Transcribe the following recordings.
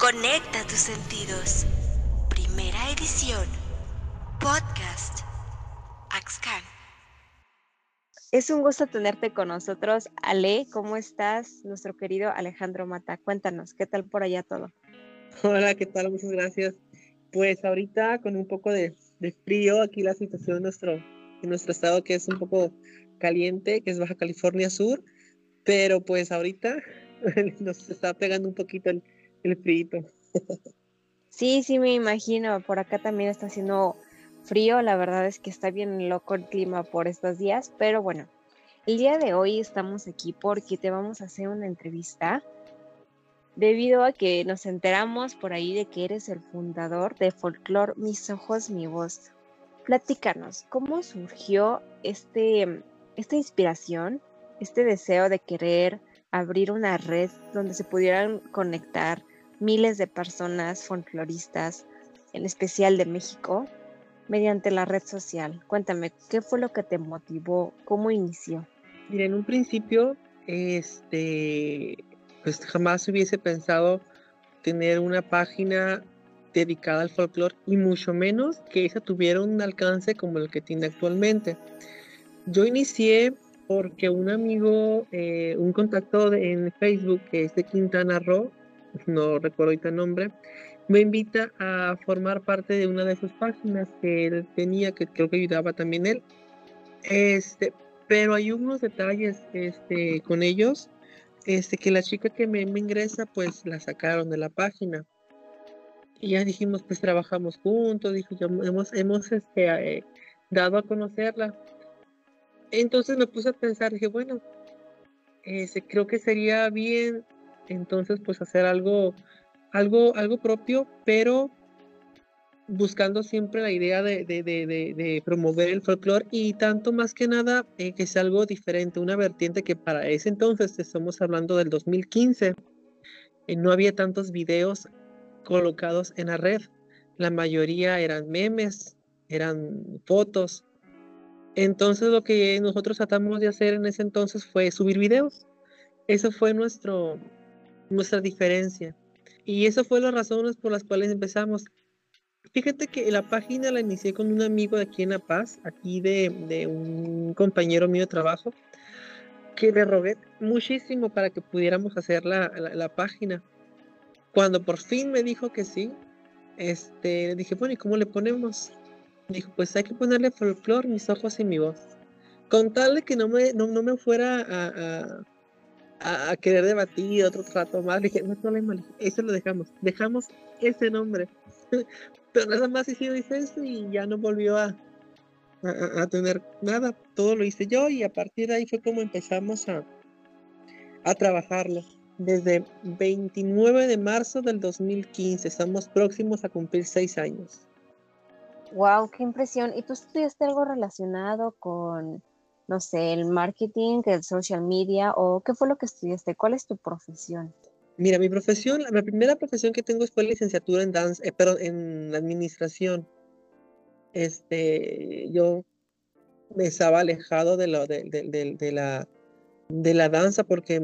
Conecta tus sentidos. Primera edición. Podcast. Axcan. Es un gusto tenerte con nosotros. Ale, ¿cómo estás? Nuestro querido Alejandro Mata. Cuéntanos, ¿qué tal por allá todo? Hola, ¿qué tal? Muchas gracias. Pues ahorita con un poco de, frío, aquí la situación en nuestro, en nuestro estado que es un poco caliente, que es Baja California Sur, pero pues ahorita nos está pegando un poquito el, el frío. Sí, sí, me imagino. Por acá también está haciendo frío. La verdad es que está bien loco el clima por estos días. Pero bueno, el día de hoy estamos aquí porque te vamos a hacer una entrevista. Debido a que nos enteramos por ahí de que eres el fundador de Folklore Mis Ojos, Mi Voz. Platícanos, ¿cómo surgió este, esta inspiración, este deseo de querer abrir una red donde se pudieran conectar miles de personas folcloristas, en especial de México, mediante la red social. Cuéntame, ¿qué fue lo que te motivó? ¿Cómo inició? Mira, en un principio, este, pues jamás hubiese pensado tener una página dedicada al folclore y mucho menos que esa tuviera un alcance como el que tiene actualmente. Yo inicié porque un amigo, eh, un contacto en Facebook que es de Quintana Roo, no recuerdo ahorita el nombre, me invita a formar parte de una de sus páginas que él tenía, que creo que ayudaba también él. Este, pero hay unos detalles este, con ellos, este, que la chica que me, ingresa, pues la sacaron de la página. Y ya dijimos, pues trabajamos juntos, dijo, hemos, hemos este, eh, dado a conocerla. Entonces me puse a pensar, dije, bueno, este, creo que sería bien entonces pues hacer algo, algo, algo propio, pero buscando siempre la idea de, promover el folclore y tanto más que nada eh, que sea algo diferente, una vertiente que para ese entonces, estamos hablando del 2015, eh, no había tantos videos colocados en la red, la mayoría eran memes, eran fotos. Entonces lo que nosotros tratamos de hacer en ese entonces fue subir videos. Eso fue nuestro, nuestra diferencia. Y eso fue las razones por las cuales empezamos. Fíjate que la página la inicié con un amigo de aquí en La Paz, aquí de, de un compañero mío de trabajo, que le rogué muchísimo para que pudiéramos hacer la, la, página. Cuando por fin me dijo que sí, este, le dije, bueno, ¿y cómo le ponemos? Dijo, pues hay que ponerle folclore, mis ojos y mi voz. Con tal de que no me, no, no me fuera a, a, querer debatir otro rato más. Le dije, no hay eso lo dejamos. Dejamos ese nombre. Pero nada más hizo dice eso y ya no volvió a, a, tener nada. Todo lo hice yo y a partir de ahí fue como empezamos a, a trabajarlo. Desde 29 de marzo del 2015, estamos próximos a cumplir seis años. Wow, qué impresión. ¿Y tú estudiaste algo relacionado con no sé, el marketing, el social media o qué fue lo que estudiaste? ¿Cuál es tu profesión? Mira, mi profesión, la primera profesión que tengo fue licenciatura en dance, eh, pero en administración. Este, yo me estaba alejado de, lo, de, de, la, de la danza porque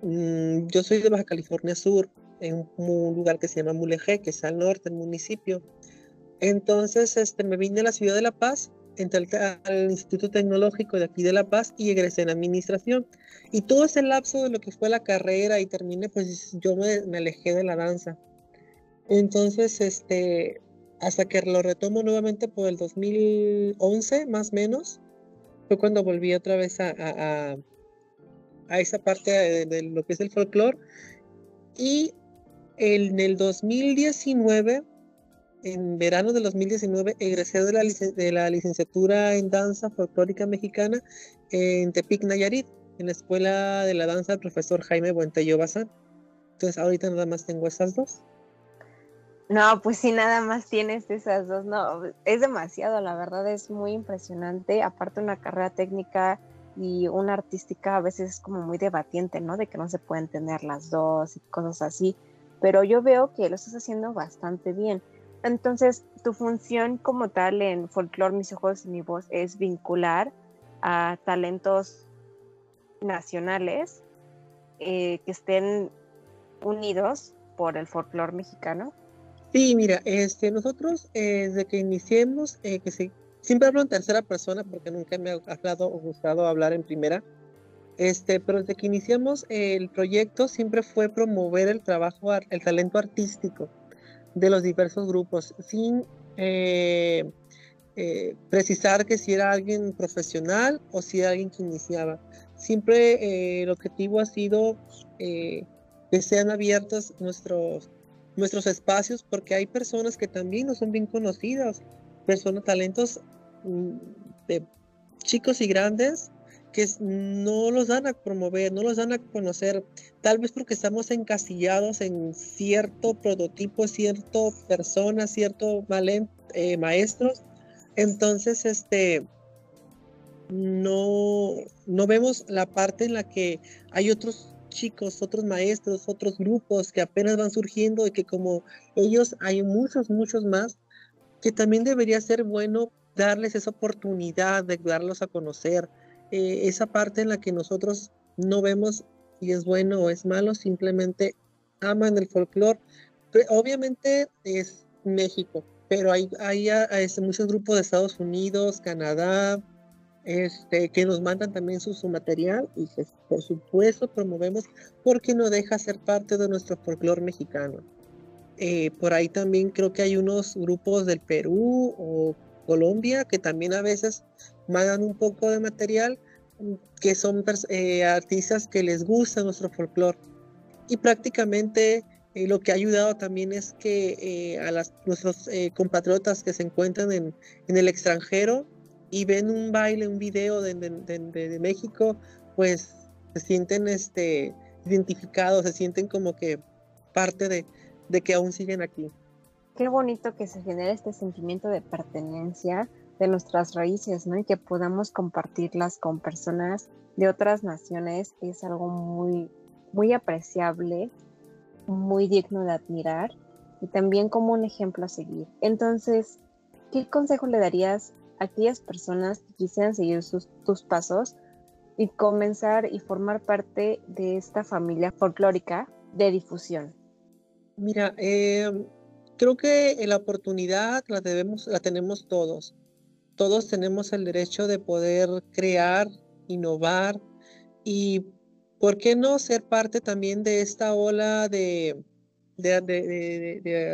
mm, yo soy de Baja California Sur, en un, lugar que se llama Mulegé, que es al norte del municipio. Entonces, este, me vine a la ciudad de La Paz entré al Instituto Tecnológico de aquí de La Paz y egresé en administración. Y todo ese lapso de lo que fue la carrera y terminé, pues yo me, alejé de la danza. Entonces, este, hasta que lo retomo nuevamente por el 2011, más o menos, fue cuando volví otra vez a, a, a esa parte de, de, lo que es el folclore. Y en el 2019 en verano de 2019 egresé de la, de la licenciatura en danza folclórica mexicana en Tepic, Nayarit, en la Escuela de la Danza del profesor Jaime Buentello Bazán. Entonces ahorita nada más tengo esas dos. No, pues sí, nada más tienes esas dos. No, es demasiado, la verdad es muy impresionante. Aparte una carrera técnica y una artística a veces es como muy debatiente, ¿no? De que no se pueden tener las dos y cosas así. Pero yo veo que lo estás haciendo bastante bien. Entonces, tu función como tal en Folklore Mis Ojos y Mi Voz es vincular a talentos nacionales eh, que estén unidos por el folclore mexicano? Sí, mira, este, nosotros eh, desde que iniciemos, eh, que se, siempre hablo en tercera persona porque nunca me ha hablado o gustado hablar en primera, este, pero desde que iniciamos el proyecto siempre fue promover el trabajo, el talento artístico de los diversos grupos, sin eh, eh, precisar que si era alguien profesional o si era alguien que iniciaba. Siempre eh, el objetivo ha sido que sean abiertos nuestros, nuestros espacios porque hay personas que también no son bien conocidas, personas, talentos mm, de chicos y grandes que no los dan a promover, no los dan a conocer, tal vez porque estamos encasillados en cierto prototipo, cierto persona, cierto eh, maestros, entonces este no, no vemos la parte en la que hay otros chicos, otros maestros, otros grupos que apenas van surgiendo y que como ellos hay muchos, muchos más, que también debería ser bueno darles esa oportunidad de darlos a conocer, eh, esa parte en la que nosotros no vemos si es bueno o es malo, simplemente aman el folclore. Obviamente es México, pero hay, hay, este, muchos grupos de Estados Unidos, Canadá, este, que nos mandan también su, su material y por supuesto promovemos porque no deja ser parte de nuestro folclore mexicano. Eh, por ahí también creo que hay unos grupos del Perú o Colombia que también a veces mandan un poco de material que son eh, artistas que les gusta nuestro folclore. Y prácticamente eh, lo que ha ayudado también es que eh, a las, nuestros compatriotas que se encuentran en, en, el extranjero y ven un baile, un video de, de, México, pues se sienten este, identificados, se sienten como que parte de, de que aún siguen aquí. Qué bonito que se genere este sentimiento de pertenencia de nuestras raíces, ¿no? Y que podamos compartirlas con personas de otras naciones es algo muy, muy apreciable, muy digno de admirar y también como un ejemplo a seguir. Entonces, ¿qué consejo le darías a aquellas personas que quisieran seguir sus, tus pasos y comenzar y formar parte de esta familia folclórica de difusión? Mira, eh, creo que la oportunidad la debemos, la tenemos todos todos tenemos el derecho de poder crear, innovar y, ¿por qué no ser parte también de esta ola de,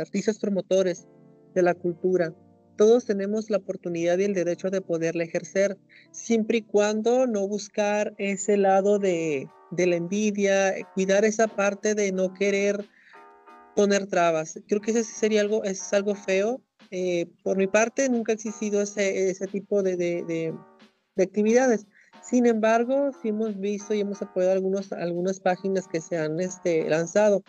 artistas promotores de la cultura? Todos tenemos la oportunidad y el derecho de poderla ejercer, siempre y cuando no buscar ese lado de, de la envidia, cuidar esa parte de no querer poner trabas. Creo que ese sería algo, es algo feo eh, por mi parte, nunca ha existido ese, ese tipo de, de, de, actividades. Sin embargo, sí hemos visto y hemos apoyado algunos, algunas páginas que se han este, lanzado.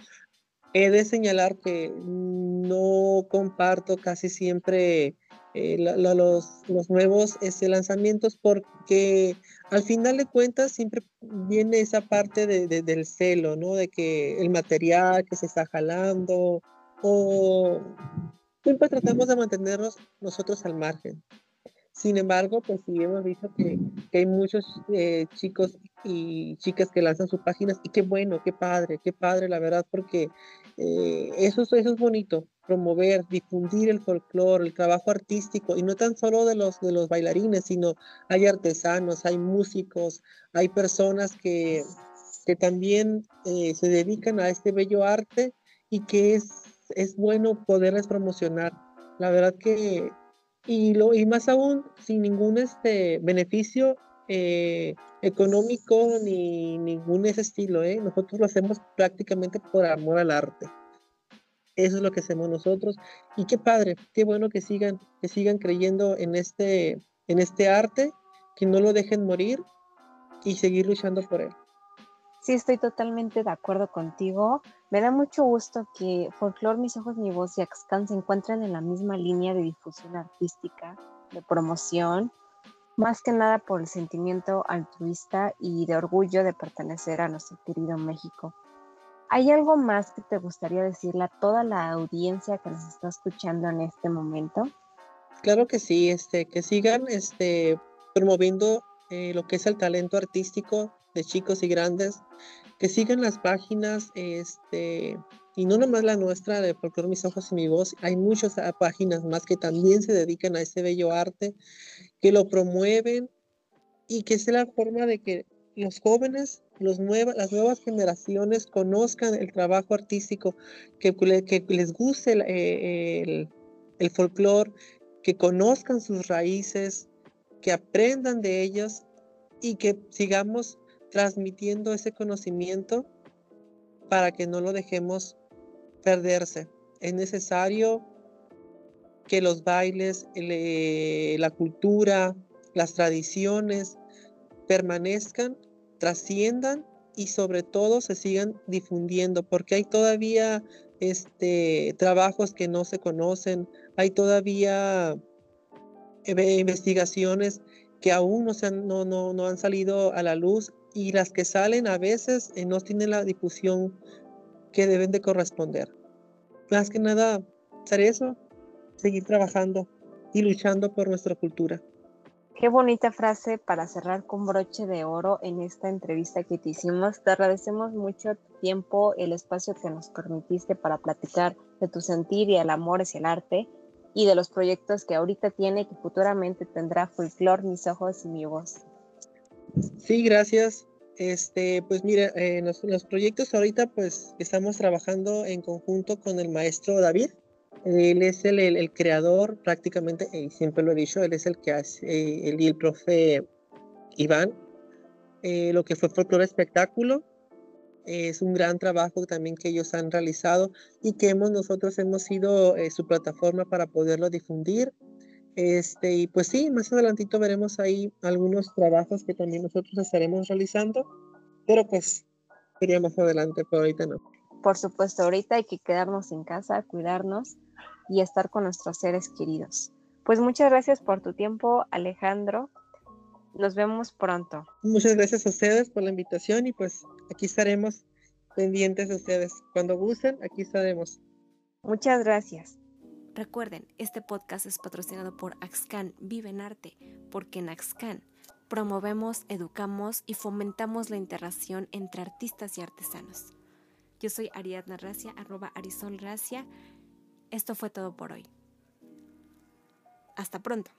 He de señalar que no comparto casi siempre eh, los, los, nuevos este, lanzamientos porque al final de cuentas siempre viene esa parte de, de, del celo, ¿no? De que el material que se está jalando o siempre tratamos de mantenernos nosotros al margen. Sin embargo, pues sí hemos visto que, hay muchos eh, chicos y chicas que lanzan sus páginas y qué bueno, qué padre, qué padre, la verdad, porque eh, eso, eso es bonito, promover, difundir el folclore, el trabajo artístico y no tan solo de los, de los bailarines, sino hay artesanos, hay músicos, hay personas que, que también eh, se dedican a este bello arte y que es es bueno poderles promocionar. La verdad que, y, lo, y más aún, sin ningún este, beneficio eh, económico ni ningún ese estilo. ¿eh? Nosotros lo hacemos prácticamente por amor al arte. Eso es lo que hacemos nosotros. Y qué padre, qué bueno que sigan, que sigan creyendo en este, en este arte, que no lo dejen morir y seguir luchando por él. Sí, estoy totalmente de acuerdo contigo. Me da mucho gusto que Folklore, Mis Ojos, Mi Voz y Axcan se encuentren en la misma línea de difusión artística, de promoción, más que nada por el sentimiento altruista y de orgullo de pertenecer a nuestro querido México. ¿Hay algo más que te gustaría decirle a toda la audiencia que nos está escuchando en este momento? Claro que sí, este, que sigan este, promoviendo eh, lo que es el talento artístico de chicos y grandes, que sigan las páginas este, y no nomás la nuestra de Folklore Mis Ojos y Mi Voz, hay muchas ah, páginas más que también se dedican a ese bello arte, que lo promueven y que es la forma de que los jóvenes, los las nuevas generaciones conozcan el trabajo artístico, que, que les guste el, eh, el, el folclore, que conozcan sus raíces, que aprendan de ellos y que sigamos transmitiendo ese conocimiento para que no lo dejemos perderse. Es necesario que los bailes, la cultura, las tradiciones permanezcan, trasciendan y sobre todo se sigan difundiendo, porque hay todavía este, trabajos que no se conocen, hay todavía investigaciones que aún no, se no, no, no han salido a la luz y las que salen a veces eh, no tienen la difusión que deben de corresponder. Más que nada, hacer eso, seguir trabajando y luchando por nuestra cultura. Qué bonita frase para cerrar con broche de oro en esta entrevista que te hicimos. Te agradecemos mucho tu tiempo, el espacio que nos permitiste para platicar de tu sentir y el amor hacia el arte y de los proyectos que ahorita tiene y que futuramente tendrá Folklore, Mis Ojos y Mi Voz. Sí, gracias. Este, pues mira, eh, los, los, proyectos ahorita pues estamos trabajando en conjunto con el maestro David. Él es el, el, creador prácticamente, y siempre lo he dicho, él es el que hace, eh, él y el profe Iván, eh, lo que fue folclore espectáculo. Es un gran trabajo también que ellos han realizado y que hemos, nosotros hemos sido eh, su plataforma para poderlo difundir. Este, y pues sí, más adelantito veremos ahí algunos trabajos que también nosotros estaremos realizando, pero pues sería más adelante, pero ahorita no. Por supuesto, ahorita hay que quedarnos en casa, cuidarnos y estar con nuestros seres queridos. Pues muchas gracias por tu tiempo, Alejandro. Nos vemos pronto. Muchas gracias a ustedes por la invitación y pues aquí estaremos pendientes de ustedes. Cuando gusten, aquí estaremos. Muchas gracias. Recuerden, este podcast es patrocinado por Axcan Vive en Arte, porque en Axcan promovemos, educamos y fomentamos la interacción entre artistas y artesanos. Yo soy Ariadna Racia, arroba Arisol Racia. Esto fue todo por hoy. Hasta pronto.